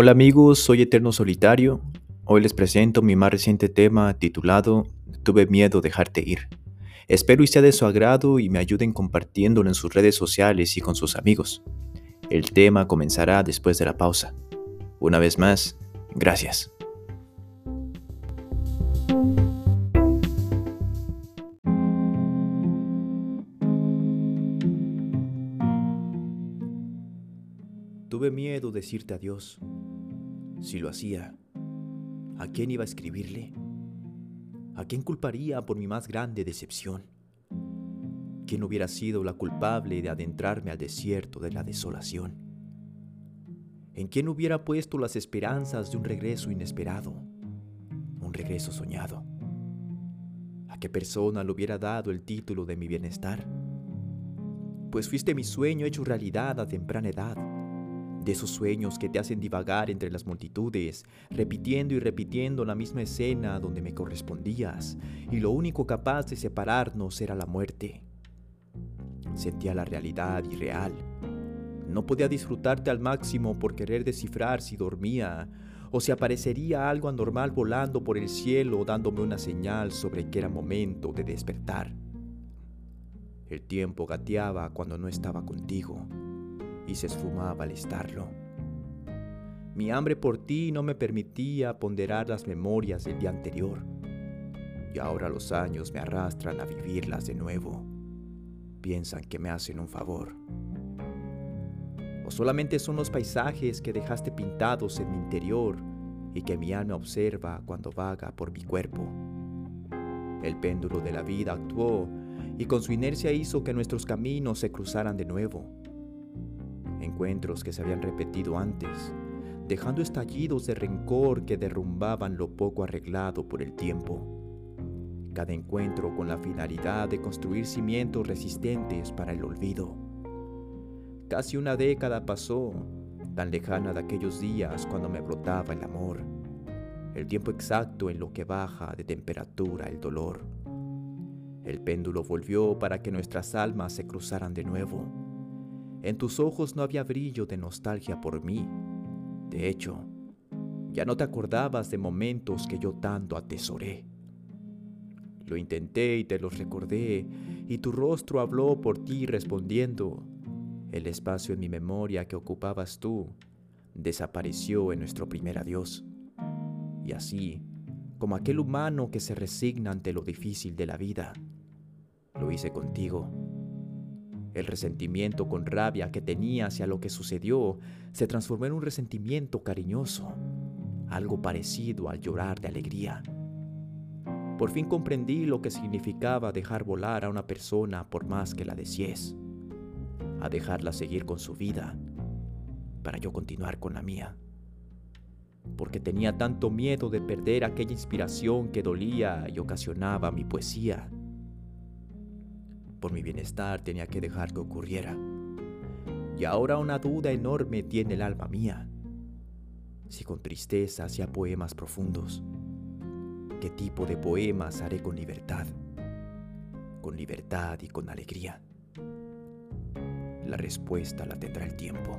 Hola amigos, soy Eterno Solitario. Hoy les presento mi más reciente tema titulado Tuve miedo dejarte ir. Espero y sea de su agrado y me ayuden compartiéndolo en sus redes sociales y con sus amigos. El tema comenzará después de la pausa. Una vez más, gracias. Tuve miedo decirte adiós. Si lo hacía, ¿a quién iba a escribirle? ¿A quién culparía por mi más grande decepción? ¿Quién hubiera sido la culpable de adentrarme al desierto de la desolación? ¿En quién hubiera puesto las esperanzas de un regreso inesperado? Un regreso soñado. ¿A qué persona le hubiera dado el título de mi bienestar? Pues fuiste mi sueño hecho realidad a temprana edad de esos sueños que te hacen divagar entre las multitudes, repitiendo y repitiendo la misma escena donde me correspondías, y lo único capaz de separarnos era la muerte. Sentía la realidad irreal. No podía disfrutarte al máximo por querer descifrar si dormía, o si aparecería algo anormal volando por el cielo dándome una señal sobre que era momento de despertar. El tiempo gateaba cuando no estaba contigo y se esfumaba al estarlo. Mi hambre por ti no me permitía ponderar las memorias del día anterior, y ahora los años me arrastran a vivirlas de nuevo. Piensan que me hacen un favor. O solamente son los paisajes que dejaste pintados en mi interior y que mi alma observa cuando vaga por mi cuerpo. El péndulo de la vida actuó y con su inercia hizo que nuestros caminos se cruzaran de nuevo encuentros que se habían repetido antes, dejando estallidos de rencor que derrumbaban lo poco arreglado por el tiempo. Cada encuentro con la finalidad de construir cimientos resistentes para el olvido. Casi una década pasó, tan lejana de aquellos días cuando me brotaba el amor, el tiempo exacto en lo que baja de temperatura el dolor. El péndulo volvió para que nuestras almas se cruzaran de nuevo en tus ojos no había brillo de nostalgia por mí. De hecho, ya no te acordabas de momentos que yo tanto atesoré. Lo intenté y te los recordé, y tu rostro habló por ti respondiendo. El espacio en mi memoria que ocupabas tú desapareció en nuestro primer adiós. Y así, como aquel humano que se resigna ante lo difícil de la vida, lo hice contigo el resentimiento con rabia que tenía hacia lo que sucedió se transformó en un resentimiento cariñoso, algo parecido al llorar de alegría. Por fin comprendí lo que significaba dejar volar a una persona por más que la desees, a dejarla seguir con su vida para yo continuar con la mía. Porque tenía tanto miedo de perder aquella inspiración que dolía y ocasionaba mi poesía por mi bienestar tenía que dejar que ocurriera. Y ahora una duda enorme tiene el alma mía. Si con tristeza hacía poemas profundos, ¿qué tipo de poemas haré con libertad? Con libertad y con alegría. La respuesta la tendrá el tiempo.